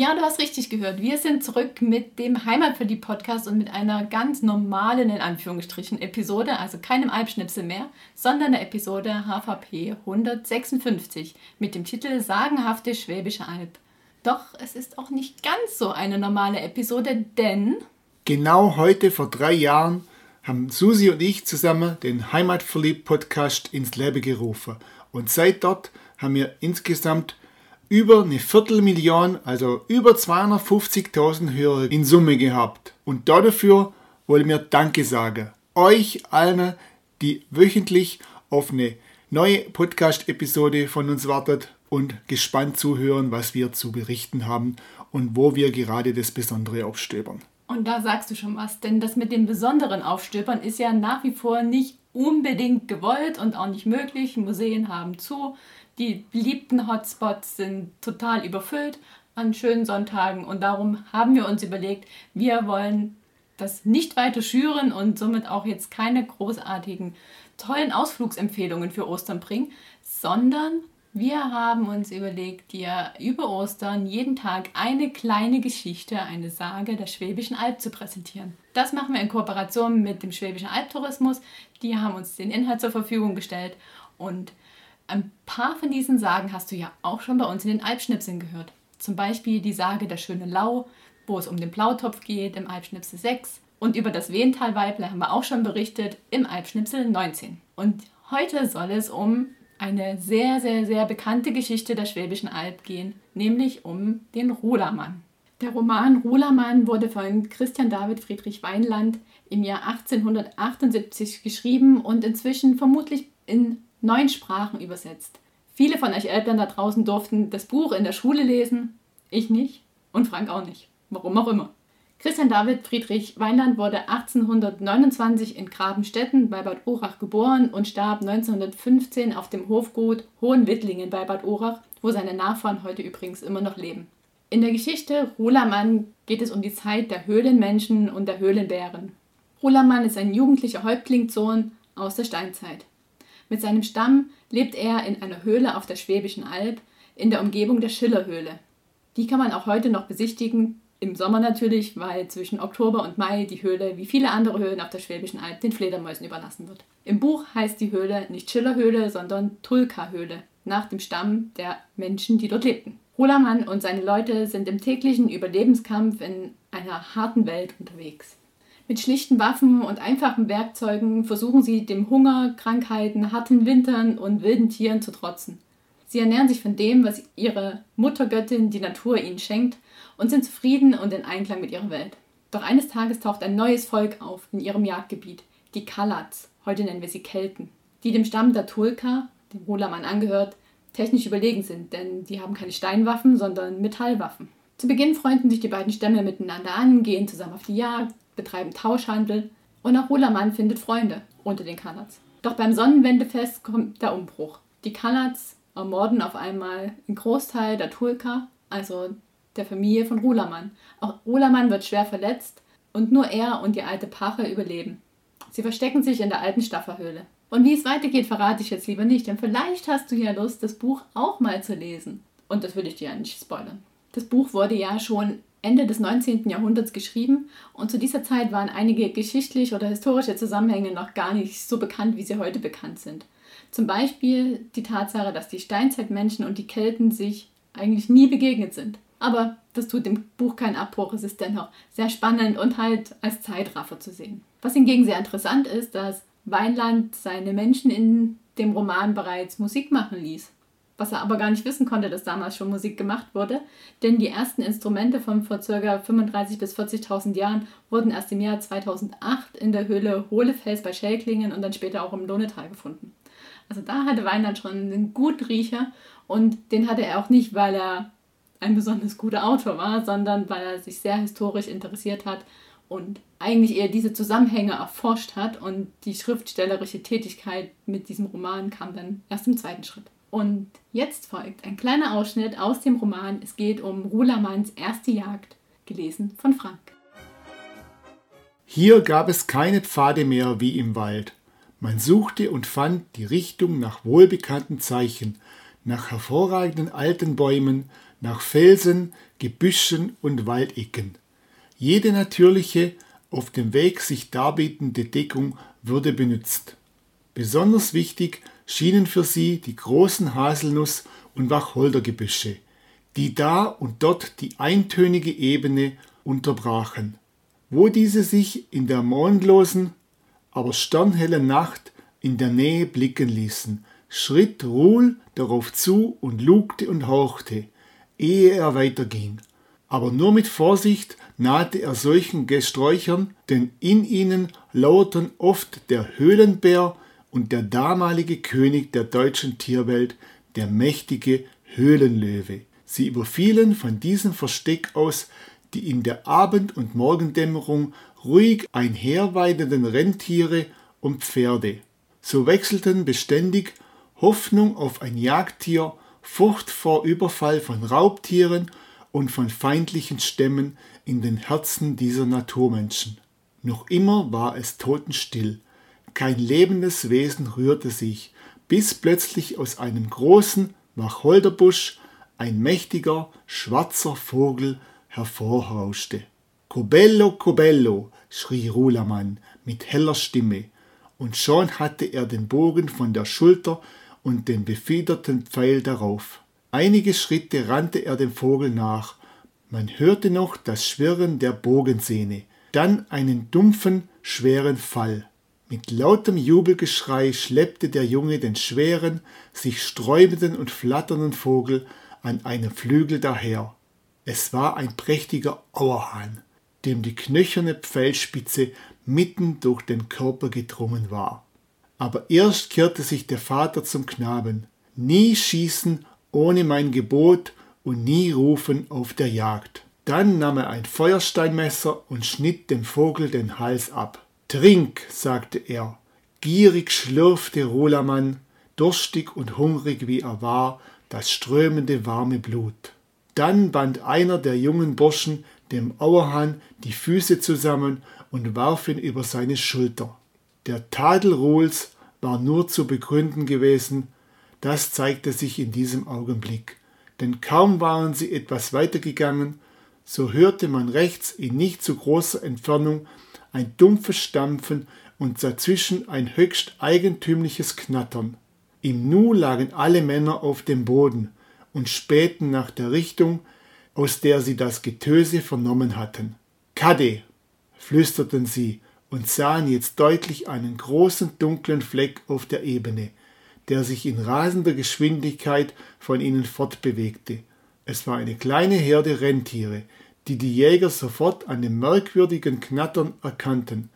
Ja, du hast richtig gehört. Wir sind zurück mit dem Heimatverliebt Podcast und mit einer ganz normalen, in Anführungsstrichen, Episode, also keinem Albschnipsel mehr, sondern der Episode HVP 156 mit dem Titel Sagenhafte Schwäbische Alb. Doch es ist auch nicht ganz so eine normale Episode, denn. Genau heute vor drei Jahren haben Susi und ich zusammen den Heimatverliebt Podcast ins Leben gerufen. Und seit dort haben wir insgesamt über eine Viertelmillion, also über 250.000 Hörer in Summe gehabt. Und dafür wollen wir Danke sagen. Euch allen, die wöchentlich auf eine neue Podcast-Episode von uns wartet und gespannt zuhören, was wir zu berichten haben und wo wir gerade das Besondere aufstöbern. Und da sagst du schon was, denn das mit dem besonderen Aufstöbern ist ja nach wie vor nicht unbedingt gewollt und auch nicht möglich. Museen haben zu, die beliebten Hotspots sind total überfüllt an schönen Sonntagen und darum haben wir uns überlegt, wir wollen das nicht weiter schüren und somit auch jetzt keine großartigen tollen Ausflugsempfehlungen für Ostern bringen, sondern wir haben uns überlegt, dir über Ostern jeden Tag eine kleine Geschichte, eine Sage der Schwäbischen Alb zu präsentieren. Das machen wir in Kooperation mit dem Schwäbischen Albtourismus. Die haben uns den Inhalt zur Verfügung gestellt und ein paar von diesen Sagen hast du ja auch schon bei uns in den Alpschnipseln gehört. Zum Beispiel die Sage Der schöne Lau, wo es um den Blautopf geht im Alpschnipsel 6. Und über das Wehentalweible haben wir auch schon berichtet im Alpschnipsel 19. Und heute soll es um eine sehr, sehr, sehr bekannte Geschichte der Schwäbischen Alb gehen, nämlich um den Rudermann. Der Roman Rulermann wurde von Christian David Friedrich Weinland im Jahr 1878 geschrieben und inzwischen vermutlich in neun Sprachen übersetzt. Viele von euch Eltern da draußen durften das Buch in der Schule lesen, ich nicht und Frank auch nicht. Warum auch immer. Christian David Friedrich Weinland wurde 1829 in Grabenstetten bei Bad Urach geboren und starb 1915 auf dem Hofgut Hohenwittlingen bei Bad Urach, wo seine Nachfahren heute übrigens immer noch leben. In der Geschichte Rulermann geht es um die Zeit der Höhlenmenschen und der Höhlenbären. Rulermann ist ein jugendlicher Häuptlingssohn aus der Steinzeit. Mit seinem Stamm lebt er in einer Höhle auf der Schwäbischen Alb in der Umgebung der Schillerhöhle. Die kann man auch heute noch besichtigen, im Sommer natürlich, weil zwischen Oktober und Mai die Höhle, wie viele andere Höhlen auf der Schwäbischen Alb, den Fledermäusen überlassen wird. Im Buch heißt die Höhle nicht Schillerhöhle, sondern Tulka-Höhle, nach dem Stamm der Menschen, die dort lebten. Rolamann und seine Leute sind im täglichen Überlebenskampf in einer harten Welt unterwegs. Mit schlichten Waffen und einfachen Werkzeugen versuchen sie dem Hunger, Krankheiten, harten Wintern und wilden Tieren zu trotzen. Sie ernähren sich von dem, was ihre Muttergöttin, die Natur, ihnen schenkt und sind zufrieden und in Einklang mit ihrer Welt. Doch eines Tages taucht ein neues Volk auf in ihrem Jagdgebiet, die Kalats, heute nennen wir sie Kelten, die dem Stamm der Tulka, dem Holamann angehört, technisch überlegen sind, denn die haben keine Steinwaffen, sondern Metallwaffen. Zu Beginn freunden sich die beiden Stämme miteinander an, gehen zusammen auf die Jagd, betreiben Tauschhandel und auch Rulamann findet Freunde unter den Kanats. Doch beim Sonnenwendefest kommt der Umbruch. Die Kanats ermorden auf einmal einen Großteil der Tulka, also der Familie von Rulamann. Auch Rulamann wird schwer verletzt und nur er und die alte Pache überleben. Sie verstecken sich in der alten Stafferhöhle. Und wie es weitergeht, verrate ich jetzt lieber nicht, denn vielleicht hast du ja Lust, das Buch auch mal zu lesen. Und das will ich dir ja nicht spoilern. Das Buch wurde ja schon Ende des 19. Jahrhunderts geschrieben und zu dieser Zeit waren einige geschichtliche oder historische Zusammenhänge noch gar nicht so bekannt, wie sie heute bekannt sind. Zum Beispiel die Tatsache, dass die Steinzeitmenschen und die Kelten sich eigentlich nie begegnet sind. Aber das tut dem Buch keinen Abbruch, es ist dennoch sehr spannend und halt als Zeitraffer zu sehen. Was hingegen sehr interessant ist, dass Weinland seine Menschen in dem Roman bereits Musik machen ließ was er aber gar nicht wissen konnte, dass damals schon Musik gemacht wurde, denn die ersten Instrumente von vor ca. 35.000 bis 40.000 Jahren wurden erst im Jahr 2008 in der Höhle Hohlefels bei Schelklingen und dann später auch im Lohnetal gefunden. Also da hatte Weinland schon einen guten Riecher und den hatte er auch nicht, weil er ein besonders guter Autor war, sondern weil er sich sehr historisch interessiert hat und eigentlich eher diese Zusammenhänge erforscht hat und die schriftstellerische Tätigkeit mit diesem Roman kam dann erst im zweiten Schritt. Und jetzt folgt ein kleiner Ausschnitt aus dem Roman. Es geht um Rulermanns erste Jagd, gelesen von Frank. Hier gab es keine Pfade mehr wie im Wald. Man suchte und fand die Richtung nach wohlbekannten Zeichen, nach hervorragenden alten Bäumen, nach Felsen, Gebüschen und Waldecken. Jede natürliche, auf dem Weg sich darbietende Deckung wurde benutzt. Besonders wichtig schienen für sie die großen Haselnuss- und Wacholdergebüsche, die da und dort die eintönige Ebene unterbrachen. Wo diese sich in der mondlosen, aber sternhellen Nacht in der Nähe blicken ließen, schritt Ruhl darauf zu und lugte und hauchte, ehe er weiterging. Aber nur mit Vorsicht nahte er solchen Gesträuchern, denn in ihnen lauerten oft der Höhlenbär und der damalige König der deutschen Tierwelt, der mächtige Höhlenlöwe. Sie überfielen von diesem Versteck aus die in der Abend- und Morgendämmerung ruhig einherweidenden Rentiere und Pferde. So wechselten beständig Hoffnung auf ein Jagdtier, Furcht vor Überfall von Raubtieren und von feindlichen Stämmen in den Herzen dieser Naturmenschen. Noch immer war es totenstill, kein lebendes Wesen rührte sich, bis plötzlich aus einem großen Wacholderbusch ein mächtiger, schwarzer Vogel hervorrauschte. Cobello, Cobello, schrie Rulamann mit heller Stimme, und schon hatte er den Bogen von der Schulter und den befiederten Pfeil darauf. Einige Schritte rannte er dem Vogel nach. Man hörte noch das Schwirren der Bogensehne, dann einen dumpfen, schweren Fall. Mit lautem Jubelgeschrei schleppte der Junge den schweren, sich sträubenden und flatternden Vogel an einem Flügel daher. Es war ein prächtiger Auerhahn, dem die knöcherne Pfeilspitze mitten durch den Körper gedrungen war. Aber erst kehrte sich der Vater zum Knaben. Nie schießen ohne mein Gebot und nie rufen auf der Jagd. Dann nahm er ein Feuersteinmesser und schnitt dem Vogel den Hals ab. Trink, sagte er. Gierig schlürfte Rolamann, durstig und hungrig wie er war, das strömende warme Blut. Dann band einer der jungen Burschen dem Auerhahn die Füße zusammen und warf ihn über seine Schulter. Der Tadel Ruhls war nur zu begründen gewesen, das zeigte sich in diesem Augenblick. Denn kaum waren sie etwas weitergegangen, so hörte man rechts in nicht zu großer Entfernung ein dumpfes Stampfen und dazwischen ein höchst eigentümliches Knattern. Im Nu lagen alle Männer auf dem Boden, und spähten nach der Richtung, aus der sie das Getöse vernommen hatten. Kade, flüsterten sie und sahen jetzt deutlich einen großen dunklen Fleck auf der Ebene, der sich in rasender Geschwindigkeit von ihnen fortbewegte. Es war eine kleine Herde Rentiere, die die Jäger sofort an dem merkwürdigen Knattern erkannten,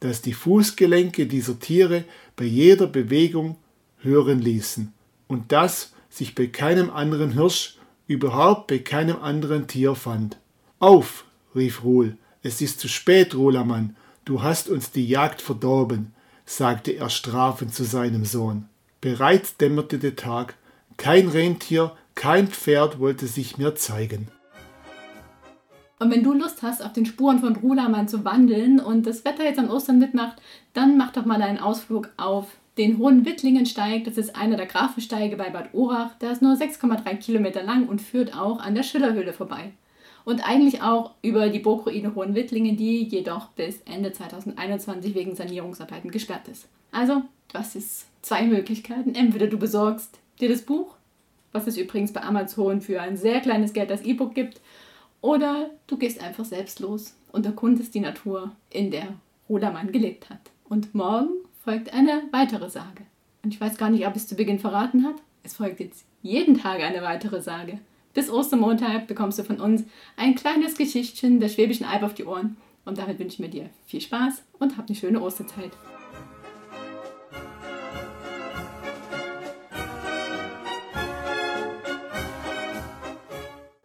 das die Fußgelenke dieser Tiere bei jeder Bewegung hören ließen, und das sich bei keinem anderen Hirsch, überhaupt bei keinem anderen Tier fand. Auf, rief Ruhl, es ist zu spät, Rolamann, du hast uns die Jagd verdorben, sagte er strafend zu seinem Sohn. Bereits dämmerte der Tag, kein Rentier, kein Pferd wollte sich mehr zeigen. Und wenn du Lust hast, auf den Spuren von Rulamann zu wandeln und das Wetter jetzt an Ostern mitmacht, dann mach doch mal einen Ausflug auf den Hohen Wittlingensteig. Das ist einer der Grafensteige bei Bad Urach. Der ist nur 6,3 Kilometer lang und führt auch an der Schillerhöhle vorbei. Und eigentlich auch über die Burgruine Hohen Wittlingen, die jedoch bis Ende 2021 wegen Sanierungsarbeiten gesperrt ist. Also, das ist zwei Möglichkeiten. Entweder du besorgst dir das Buch, was es übrigens bei Amazon für ein sehr kleines Geld als E-Book gibt, oder du gehst einfach selbst los und erkundest die Natur, in der Rudermann gelebt hat. Und morgen folgt eine weitere Sage. Und ich weiß gar nicht, ob es zu Beginn verraten hat. Es folgt jetzt jeden Tag eine weitere Sage. Bis Ostermontag bekommst du von uns ein kleines Geschichtchen der Schwäbischen Alb auf die Ohren. Und damit wünsche ich mir dir viel Spaß und hab eine schöne Osterzeit.